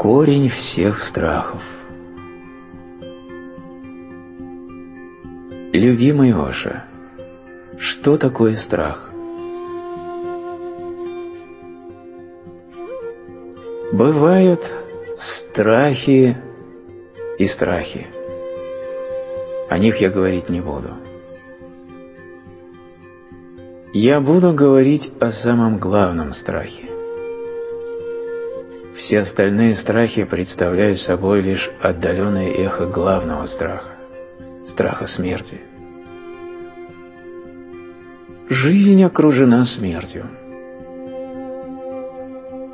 корень всех страхов. Любимый Оша, что такое страх? Бывают страхи и страхи. О них я говорить не буду. Я буду говорить о самом главном страхе. Все остальные страхи представляют собой лишь отдаленное эхо главного страха – страха смерти. Жизнь окружена смертью.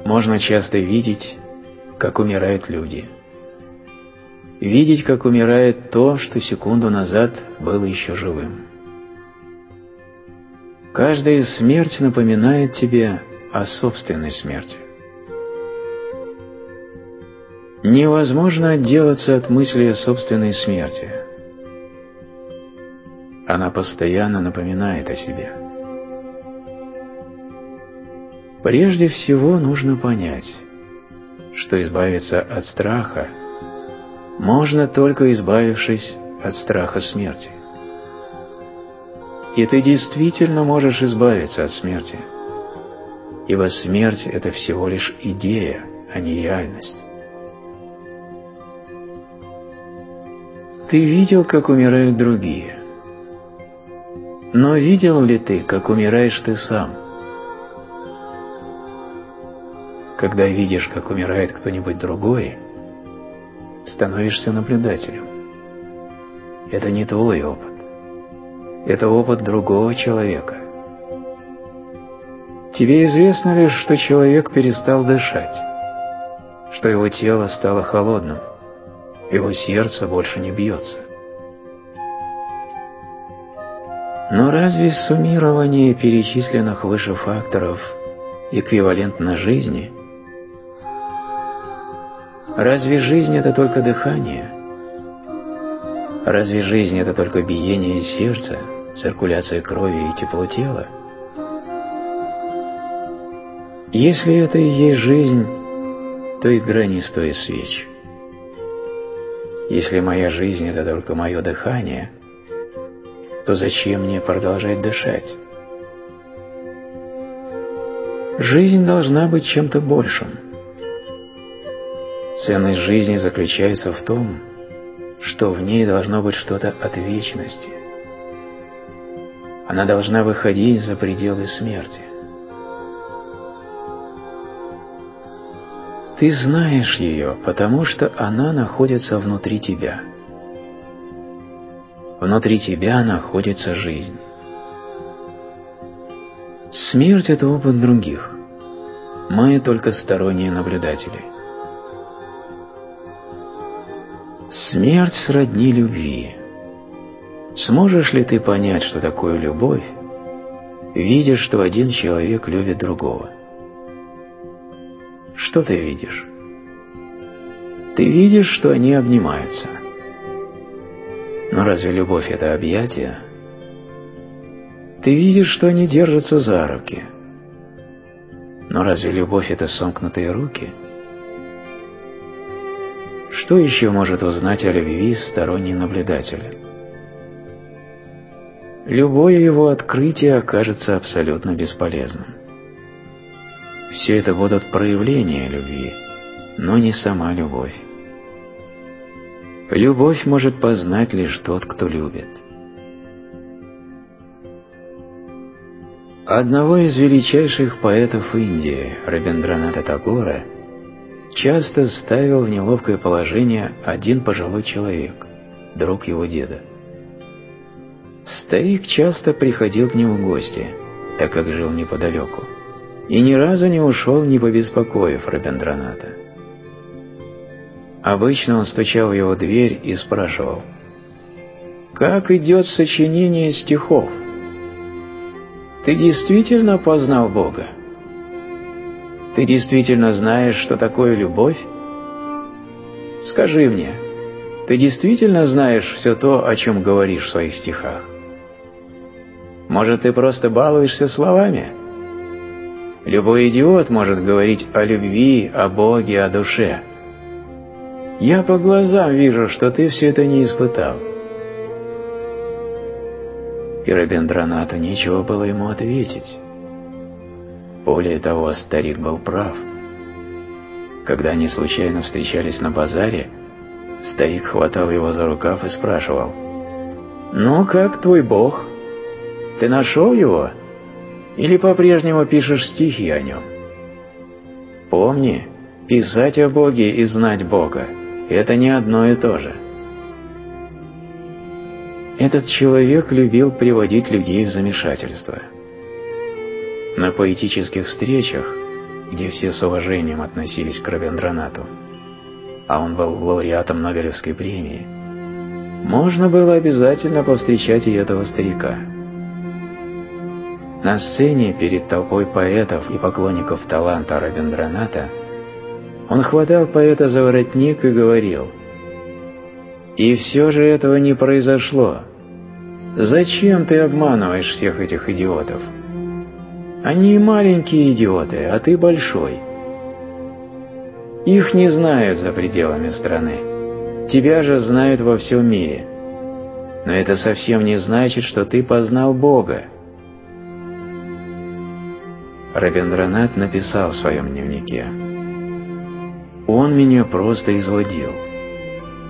Можно часто видеть, как умирают люди. Видеть, как умирает то, что секунду назад было еще живым. Каждая смерть напоминает тебе о собственной смерти. Невозможно отделаться от мысли о собственной смерти. Она постоянно напоминает о себе. Прежде всего нужно понять, что избавиться от страха можно только избавившись от страха смерти. И ты действительно можешь избавиться от смерти, ибо смерть – это всего лишь идея, а не реальность. Ты видел, как умирают другие. Но видел ли ты, как умираешь ты сам? Когда видишь, как умирает кто-нибудь другой, становишься наблюдателем. Это не твой опыт. Это опыт другого человека. Тебе известно лишь, что человек перестал дышать, что его тело стало холодным, его сердце больше не бьется. Но разве суммирование перечисленных выше факторов эквивалентно жизни? Разве жизнь – это только дыхание? Разве жизнь – это только биение сердца, циркуляция крови и тепло тела? Если это и есть жизнь, то игра не стоит свеч. Если моя жизнь – это только мое дыхание, то зачем мне продолжать дышать? Жизнь должна быть чем-то большим. Ценность жизни заключается в том, что в ней должно быть что-то от вечности. Она должна выходить за пределы смерти. Ты знаешь ее, потому что она находится внутри тебя. Внутри тебя находится жизнь. Смерть – это опыт других. Мы только сторонние наблюдатели. Смерть сродни любви. Сможешь ли ты понять, что такое любовь, видя, что один человек любит другого? Что ты видишь? Ты видишь, что они обнимаются. Но разве любовь – это объятие? Ты видишь, что они держатся за руки. Но разве любовь – это сомкнутые руки? Что еще может узнать о любви сторонний наблюдатель? Любое его открытие окажется абсолютно бесполезным. Все это будут проявления любви, но не сама любовь. Любовь может познать лишь тот, кто любит. Одного из величайших поэтов Индии, Рабиндраната Тагора, часто ставил в неловкое положение один пожилой человек, друг его деда. Старик часто приходил к нему в гости, так как жил неподалеку и ни разу не ушел, не побеспокоив Рабиндраната. Обычно он стучал в его дверь и спрашивал, «Как идет сочинение стихов? Ты действительно познал Бога? Ты действительно знаешь, что такое любовь? Скажи мне, ты действительно знаешь все то, о чем говоришь в своих стихах? Может, ты просто балуешься словами?» Любой идиот может говорить о любви, о Боге, о душе. Я по глазам вижу, что ты все это не испытал. И Рабиндранату нечего было ему ответить. Более того, старик был прав. Когда они случайно встречались на базаре, старик хватал его за рукав и спрашивал, «Ну, как твой бог? Ты нашел его? Или по-прежнему пишешь стихи о нем?» Помни, писать о Боге и знать Бога – это не одно и то же. Этот человек любил приводить людей в замешательство – на поэтических встречах, где все с уважением относились к Равендранату, а он был лауреатом Нобелевской премии, можно было обязательно повстречать и этого старика. На сцене перед толпой поэтов и поклонников таланта Равендраната он хватал поэта за воротник и говорил «И все же этого не произошло. Зачем ты обманываешь всех этих идиотов?» Они маленькие идиоты, а ты большой. Их не знают за пределами страны. Тебя же знают во всем мире. Но это совсем не значит, что ты познал Бога. Рабиндранат написал в своем дневнике. Он меня просто изводил.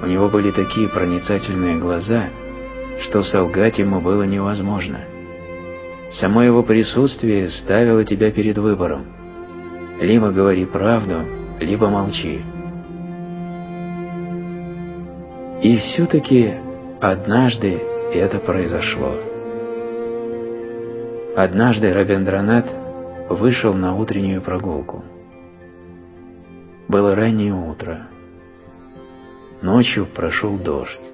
У него были такие проницательные глаза, что солгать ему было невозможно. Само его присутствие ставило тебя перед выбором. Либо говори правду, либо молчи. И все-таки однажды это произошло. Однажды Рабиндранат вышел на утреннюю прогулку. Было раннее утро. Ночью прошел дождь.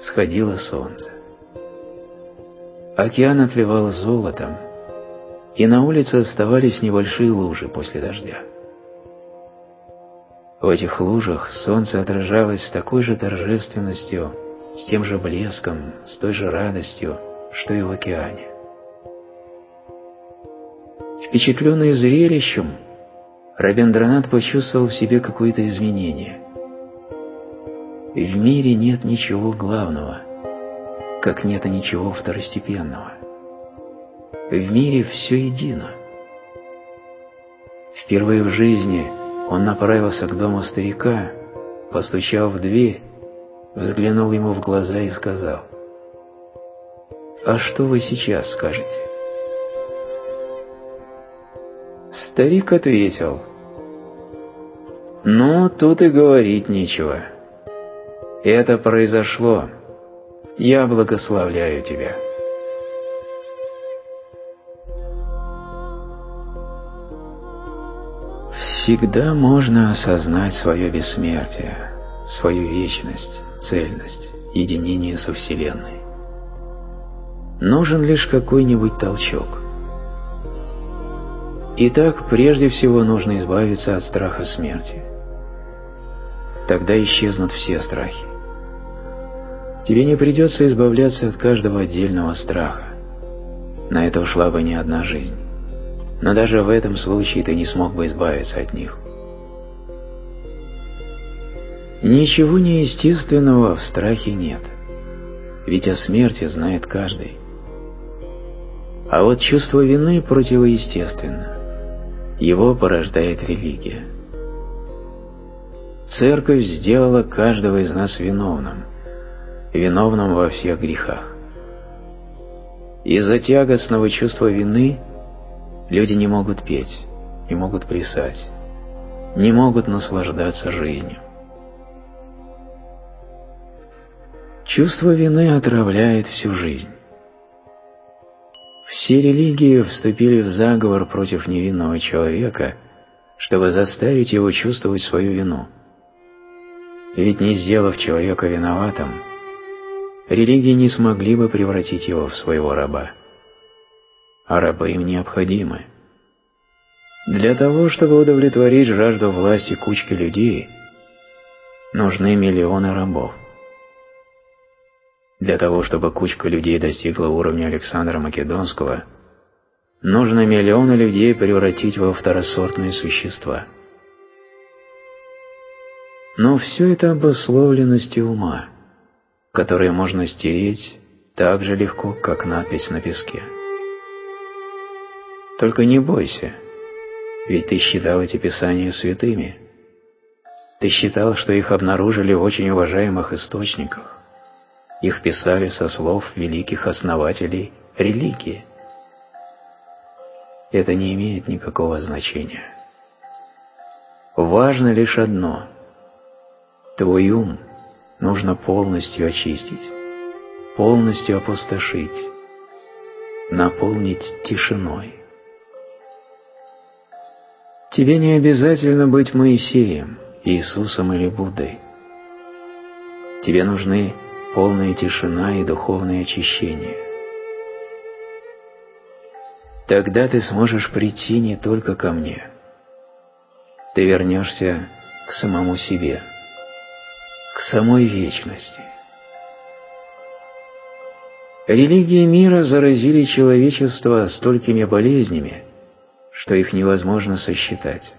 Сходило солнце. Океан отливал золотом, и на улице оставались небольшие лужи после дождя. В этих лужах солнце отражалось с такой же торжественностью, с тем же блеском, с той же радостью, что и в океане. Впечатленный зрелищем, Рабиндранат почувствовал в себе какое-то изменение. В мире нет ничего главного – как нет и ничего второстепенного. В мире все едино. Впервые в жизни он направился к дому старика, постучал в дверь, взглянул ему в глаза и сказал, «А что вы сейчас скажете?» Старик ответил, «Ну, тут и говорить нечего. Это произошло, я благословляю тебя. Всегда можно осознать свое бессмертие, свою вечность, цельность, единение со Вселенной. Нужен лишь какой-нибудь толчок. Итак, прежде всего нужно избавиться от страха смерти. Тогда исчезнут все страхи. Тебе не придется избавляться от каждого отдельного страха. На это ушла бы не одна жизнь. Но даже в этом случае ты не смог бы избавиться от них. Ничего неестественного в страхе нет. Ведь о смерти знает каждый. А вот чувство вины противоестественно. Его порождает религия. Церковь сделала каждого из нас виновным – виновным во всех грехах. Из-за тягостного чувства вины люди не могут петь, не могут плясать, не могут наслаждаться жизнью. Чувство вины отравляет всю жизнь. Все религии вступили в заговор против невинного человека, чтобы заставить его чувствовать свою вину. Ведь не сделав человека виноватым, религии не смогли бы превратить его в своего раба. А рабы им необходимы. Для того, чтобы удовлетворить жажду власти кучки людей, нужны миллионы рабов. Для того, чтобы кучка людей достигла уровня Александра Македонского, нужно миллионы людей превратить во второсортные существа. Но все это обусловленности ума, которые можно стереть так же легко, как надпись на песке. Только не бойся, ведь ты считал эти писания святыми. Ты считал, что их обнаружили в очень уважаемых источниках. Их писали со слов великих основателей религии. Это не имеет никакого значения. Важно лишь одно. Твой ум нужно полностью очистить, полностью опустошить, наполнить тишиной. Тебе не обязательно быть Моисеем, Иисусом или Буддой. Тебе нужны полная тишина и духовное очищение. Тогда ты сможешь прийти не только ко мне. Ты вернешься к самому себе, к самой вечности. Религии мира заразили человечество столькими болезнями, что их невозможно сосчитать.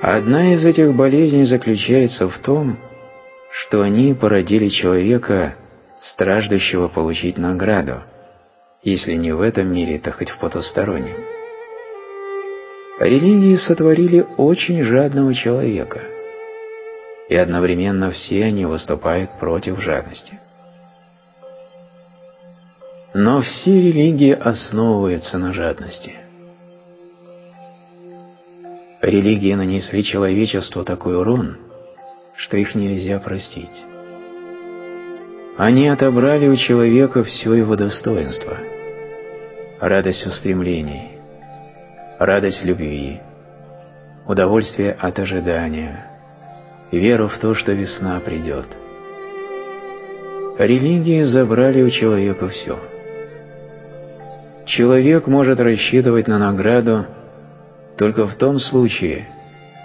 Одна из этих болезней заключается в том, что они породили человека, страждущего получить награду, если не в этом мире, то хоть в потустороннем. Религии сотворили очень жадного человека, и одновременно все они выступают против жадности. Но все религии основываются на жадности. Религии нанесли человечеству такой урон, что их нельзя простить. Они отобрали у человека все его достоинство, радость устремлений, радость любви, удовольствие от ожидания, веру в то, что весна придет. Религии забрали у человека все – Человек может рассчитывать на награду только в том случае,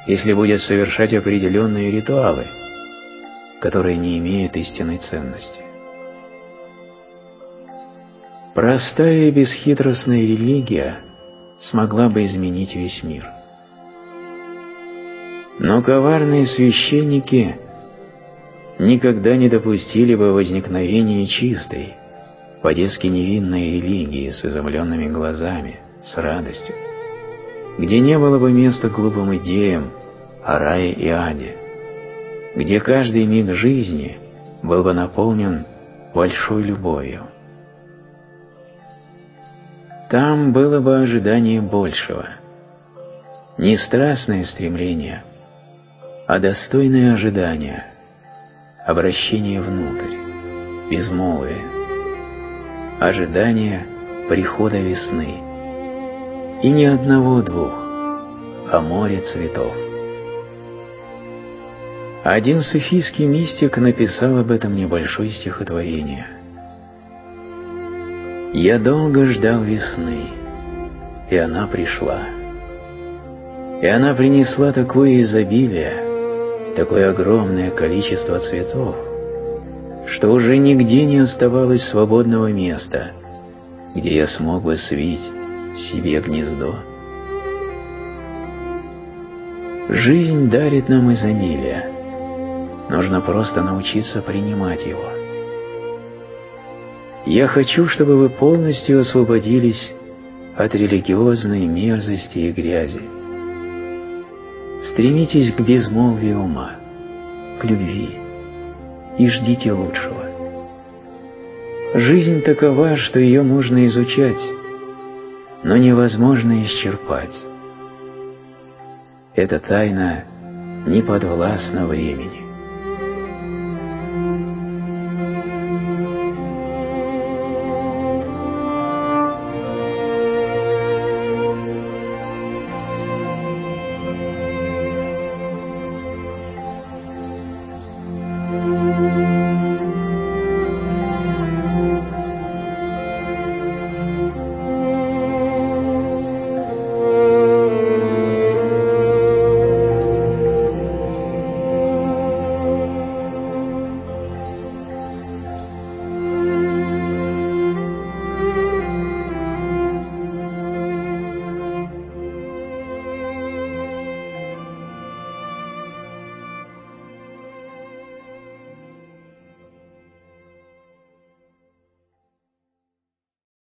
если будет совершать определенные ритуалы, которые не имеют истинной ценности. Простая и бесхитростная религия смогла бы изменить весь мир. Но коварные священники никогда не допустили бы возникновения чистой, по-детски невинной религии с изумленными глазами, с радостью, где не было бы места глупым идеям о рае и аде, где каждый миг жизни был бы наполнен большой любовью. Там было бы ожидание большего, не страстное стремление, а достойное ожидание, обращение внутрь, безмолвие, ожидание прихода весны. И ни одного-двух, а море цветов. Один суфийский мистик написал об этом небольшое стихотворение. «Я долго ждал весны, и она пришла. И она принесла такое изобилие, такое огромное количество цветов, что уже нигде не оставалось свободного места, где я смог бы свить себе гнездо. Жизнь дарит нам изобилие. Нужно просто научиться принимать его. Я хочу, чтобы вы полностью освободились от религиозной мерзости и грязи. Стремитесь к безмолвию ума, к любви и ждите лучшего. Жизнь такова, что ее можно изучать, но невозможно исчерпать. Эта тайна не подвластна времени.